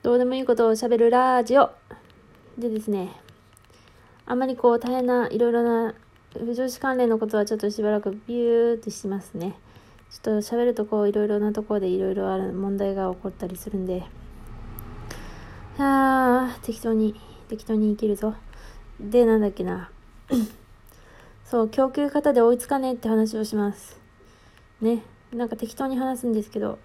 どうでもいいことを喋るラジオ。でですね、あまりこう大変ないろいろな不女子関連のことはちょっとしばらくビューってしますね。ちょっと喋るとこういろいろなところでいろいろある問題が起こったりするんで、あー、適当に、適当に生きるぞ。で、なんだっけな。そう、供給方で追いつかねえって話をします。ね。なんか適当に話すんですけど、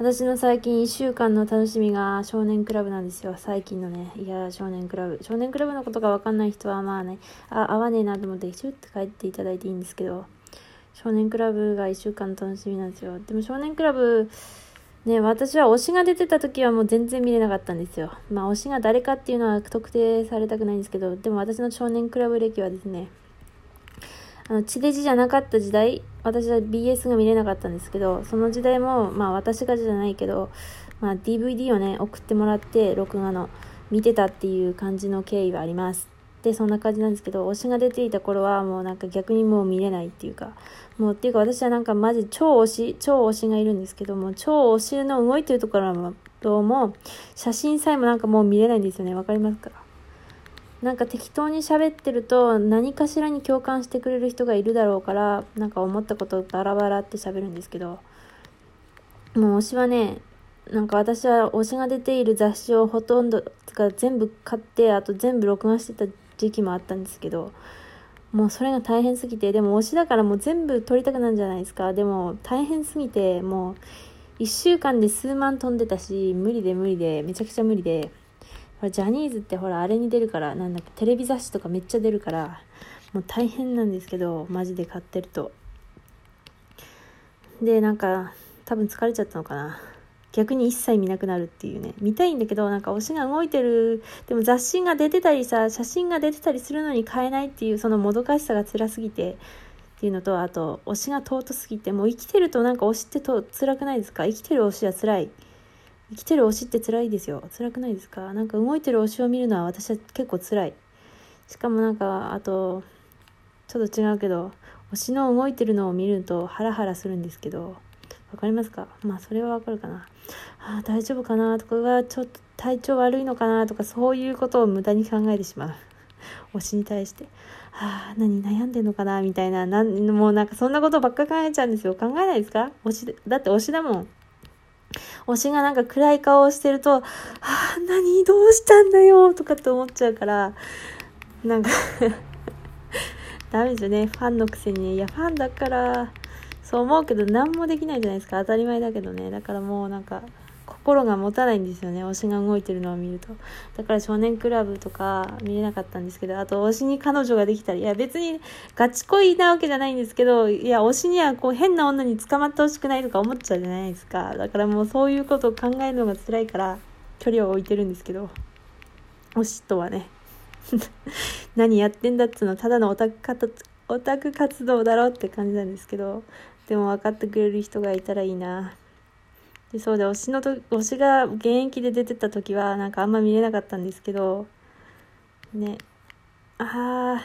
私の最近1週間の楽しみが少年クラブなんですよ。最近のね。いや少年クラブ。少年クラブのことがわかんない人はまあね、あ、合わねえなと思って、シュッて帰っていただいていいんですけど、少年クラブが1週間の楽しみなんですよ。でも少年クラブ、ね、私は推しが出てた時はもう全然見れなかったんですよ。まあ推しが誰かっていうのは特定されたくないんですけど、でも私の少年クラブ歴はですね、あの、地デジじゃなかった時代、私は BS が見れなかったんですけど、その時代も、まあ私がじゃないけど、まあ DVD をね、送ってもらって、録画の、見てたっていう感じの経緯はあります。で、そんな感じなんですけど、推しが出ていた頃はもうなんか逆にもう見れないっていうか、もうっていうか私はなんかマジ超推し、超推しがいるんですけども、超推しの動いてるところはどうも、写真さえもなんかもう見れないんですよね。わかりますか？なんか適当に喋ってると何かしらに共感してくれる人がいるだろうからなんか思ったことをバラバラって喋るんですけどもう推しはねなんか私は推しが出ている雑誌をほとんどつか全部買ってあと全部録画してた時期もあったんですけどもうそれが大変すぎてでも推しだからもう全部撮りたくなるんじゃないですか。でも大変すぎてもう1週間で数万飛んでたし無理で無理でめちゃくちゃ無理でほらジャニーズってほらあれに出るからなんだっけテレビ雑誌とかめっちゃ出るからもう大変なんですけどマジで買ってると。でなんか多分疲れちゃったのかな。逆に一切見なくなるっていうね。見たいんだけどなんか推しが動いてるでも雑誌が出てたりさ写真が出てたりするのに買えないっていうそのもどかしさが辛すぎてっていうのとあと推しが尊すぎてもう生きてるとなんか推しってと辛くないですか？生きてる推しは辛い。生きてる推しって辛いですよ。辛くないですか？なんか動いてる推しを見るのは私は結構辛い。しかもなんか、あと、ちょっと違うけど、推しの動いてるのを見るとハラハラするんですけど、わかりますか？まあそれはわかるかな。あ、大丈夫かなとか、はちょっと体調悪いのかなとか、そういうことを無駄に考えてしまう。推しに対して。ああ、何悩んでんのかなみたいな、なん、もうなんかそんなことばっか考えちゃうんですよ。考えないですか？推し、だって推しだもん。推しがなんか暗い顔をしてると、ああ、何？どうしたんだよ？とかって思っちゃうから、なんか ダメですよね。ファンのくせにね。いや、ファンだから、そう思うけど何もできないじゃないですか。当たり前だけどね。だからもうなんか、心が持たないんですよね。推しが動いてるのを見ると。だから少年クラブとか見れなかったんですけどあと推しに彼女ができたり。いや別にガチ恋なわけじゃないんですけどいや推しにはこう変な女に捕まってほしくないとか思っちゃうじゃないですか。だからもうそういうことを考えるのが辛いから距離を置いてるんですけど推しとはね。何やってんだっつうのただのオタクオタク活動だろって感じなんですけどでも分かってくれる人がいたらいいな。でそうで推しのと推しが現役で出てた時はなんかあんま見れなかったんですけどね。あ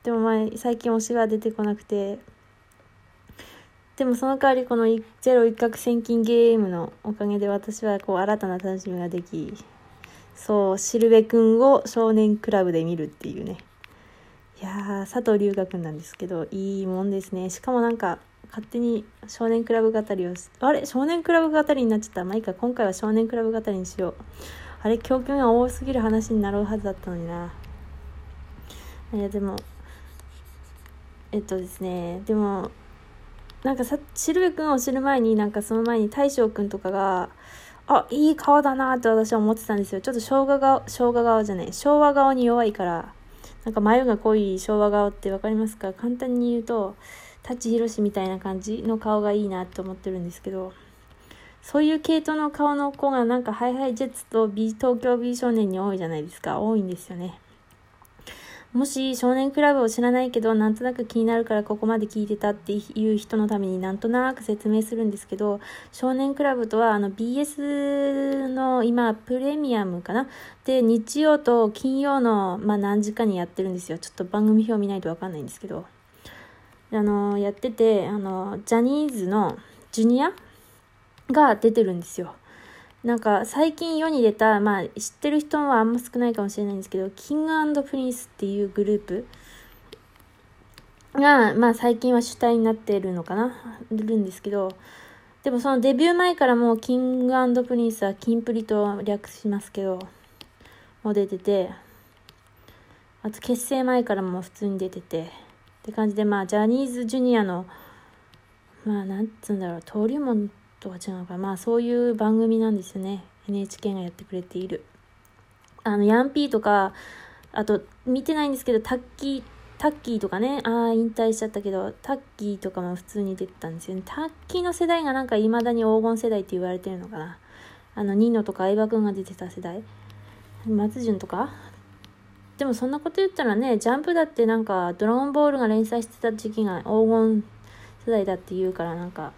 ーでも前最近推しが出てこなくて。でもその代わりこのゼロ一攫千金ゲームのおかげで私はこう新たな楽しみができそうしるべくんを少年クラブで見るっていうね。いやー佐藤龍河くんなんですけどいいもんですね。しかもなんか勝手に少年クラブ語りをあれ？少年クラブ語りになっちゃった。まあいいか。今回は少年クラブ語りにしよう。あれ？教訓が多すぎる話になるはずだったのにな。いやでもえっとですね。でもなんかさしるべくんを知る前になんかその前に大将くんとかがあいい顔だなって私は思ってたんですよ。ちょっと生姜顔生姜顔じゃない。昭和顔に弱いからなんか眉が濃い昭和顔って分かりますか？簡単に言うと舘ひろしみたいな感じの顔がいいなって思ってるんですけどそういう系統の顔の子がなんかハイハイジェッツと B 東京 B 少年に多いじゃないですか。多いんですよね。もし少年クラブを知らないけどなんとなく気になるからここまで聞いてたっていう人のためになんとなく説明するんですけど少年クラブとはあの BS の今プレミアムかな？で日曜と金曜の、まあ、何時かにやってるんですよ。ちょっと番組表見ないとわかんないんですけど。あのやっててあのジャニーズのジュニアが出てるんですよ。なんか最近世に出た、まあ知ってる人はあんま少ないかもしれないんですけど、キングプリンスっていうグループが、まあ最近は主体になってるのかな、いるんですけど、でもそのデビュー前からもうキングプリンスはキンプリと略しますけど、もう出てて、あと結成前からも普通に出てて、って感じでまあジャニーズジュニアの、まあなんつうんだろう、登竜門とは違うのかまあそういう番組なんですよね。NHK がやってくれている。あの、ヤンピーとか、あと、見てないんですけど、タッキー、タッキーとかね、ああ、引退しちゃったけど、タッキーとかも普通に出てたんですよね。タッキーの世代がなんか未だに黄金世代って言われてるのかな。あの、ニノとか相葉くんが出てた世代。松潤とかでもそんなこと言ったらね、ジャンプだってなんか、ドラゴンボールが連載してた時期が黄金世代だって言うからなんか、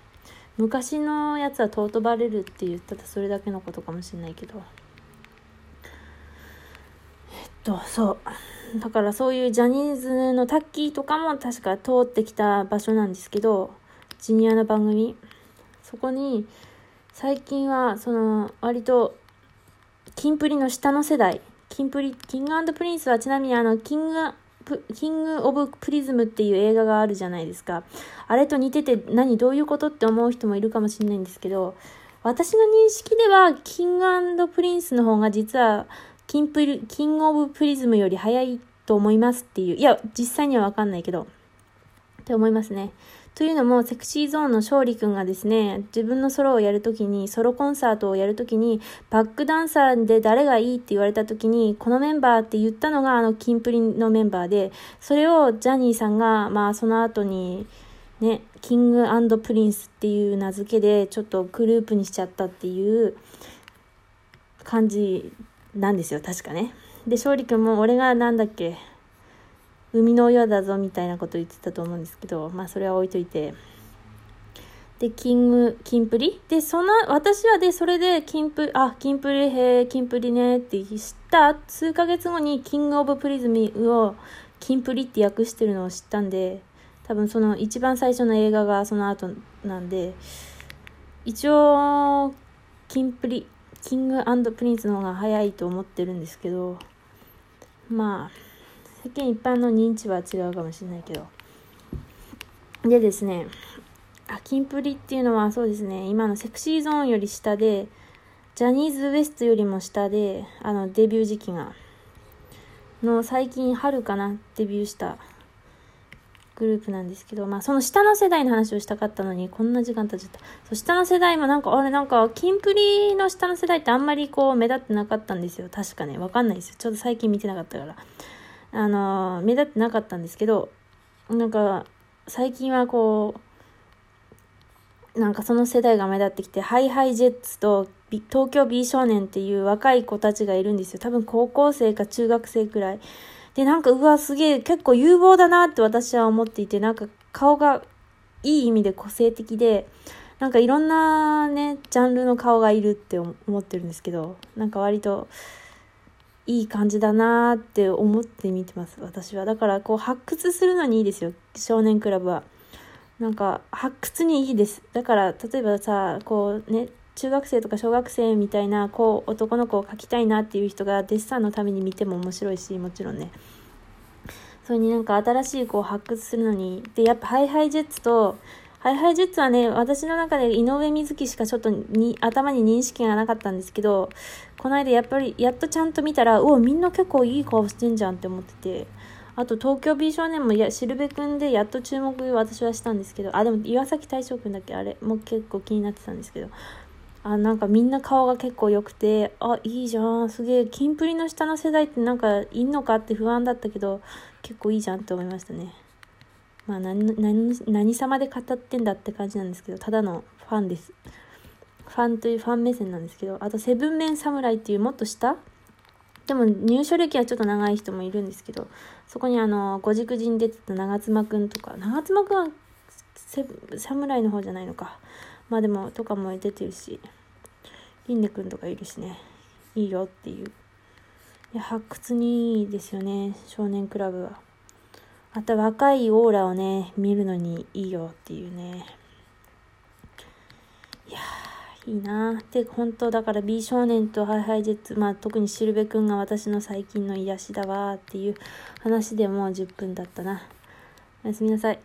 昔のやつは尊ばれるって言ったらそれだけのことかもしれないけど。えっと、そう。だからそういうジャニーズのタッキーとかも確か通ってきた場所なんですけど、ジュニアの番組。そこに、最近は、その、割と、キンプリの下の世代、キンプリ、キングプリンスはちなみにあの、キング、キング・オブ・プリズムっていう映画があるじゃないですか。あれと似てて何どういうことって思う人もいるかもしれないんですけど、私の認識では、キングプリンスの方が実は、キンプリ、キング・オブ・プリズムより早いと思いますっていう。いや、実際にはわかんないけど。って思いますね。というのも、セクシーゾーンの勝利くんがですね、自分のソロをやるときに、ソロコンサートをやるときに、バックダンサーで誰がいいって言われたときに、このメンバーって言ったのが、あの、キンプリのメンバーで、それをジャニーさんが、まあ、その後に、ね、キングプリンスっていう名付けで、ちょっとグループにしちゃったっていう感じなんですよ、確かね。で、勝利くんも、俺がなんだっけ、生みの親だぞみたいなこと言ってたと思うんですけど、まあそれは置いといて。で、キング、キンプリで、その、私はで、それで、キンプ、あ、キンプリ、へえ、キンプリねって知った数ヶ月後に、キングオブプリズムを、キンプリって訳してるのを知ったんで、多分その一番最初の映画がその後なんで、一応、キンプリ、キングプリンスの方が早いと思ってるんですけど、まあ、世間一般の認知は違うかもしれないけど。でですね、あ、キンプリっていうのはそうですね、今のセクシーゾーンより下で、ジャニーズ WEST よりも下で、あの、デビュー時期が。の、最近春かな、デビューしたグループなんですけど、まあ、その下の世代の話をしたかったのに、こんな時間経っちゃった。そう、下の世代もなんか、あれなんか、キンプリの下の世代ってあんまりこう、目立ってなかったんですよ。確かね。わかんないですよ。ちょっと最近見てなかったから。あの、目立ってなかったんですけど、なんか、最近はこう、なんかその世代が目立ってきて、ハイハイジェッツと東京 B 少年っていう若い子たちがいるんですよ。多分高校生か中学生くらい。で、なんか、うわ、すげえ、結構有望だなって私は思っていて、なんか顔がいい意味で個性的で、なんかいろんなね、ジャンルの顔がいるって思ってるんですけど、なんか割と、いい感じだなって思って見てます私は。だからこう発掘するのにいいですよ少年クラブは。なんか発掘にいいです。だから例えばさこうね中学生とか小学生みたいなこう男の子を描きたいなっていう人がデッサンのために見ても面白いしもちろんね。それになんか新しいこう発掘するのに。でやっぱハイハイジェッツとハイハイジェッツはね、私の中で井上瑞希しかちょっとに頭に認識がなかったんですけど、この間やっぱり、やっとちゃんと見たら、うわ、みんな結構いい顔してんじゃんって思ってて、あと東京美少年もや、しるべくんでやっと注目私はしたんですけど、あ、でも岩崎大将くんだっけ？あれも結構気になってたんですけど、あ、なんかみんな顔が結構良くて、あ、いいじゃん、すげえ、キンプリの下の世代ってなんかいんのかって不安だったけど、結構いいじゃんって思いましたね。まあ何何何様で語ってんだって感じなんですけどただのファンです。ファンというファン目線なんですけどあとセブンメン侍っていうもっと下？でも入所歴はちょっと長い人もいるんですけどそこにあの五軸寺に出てた長妻くんとか長妻くんは侍の方じゃないのか。まあでもとかも出てるしリンネくんとかいるしね。いいよっていう。いや発掘にいいですよね少年クラブは。また若いオーラをね、見るのにいいよっていうね。いやー。いいなて、本当だから B 少年とハイハイジェッツ、まあ特にしるべくんが私の最近の癒しだわっていう話でもう10分だったな。おやすみなさい。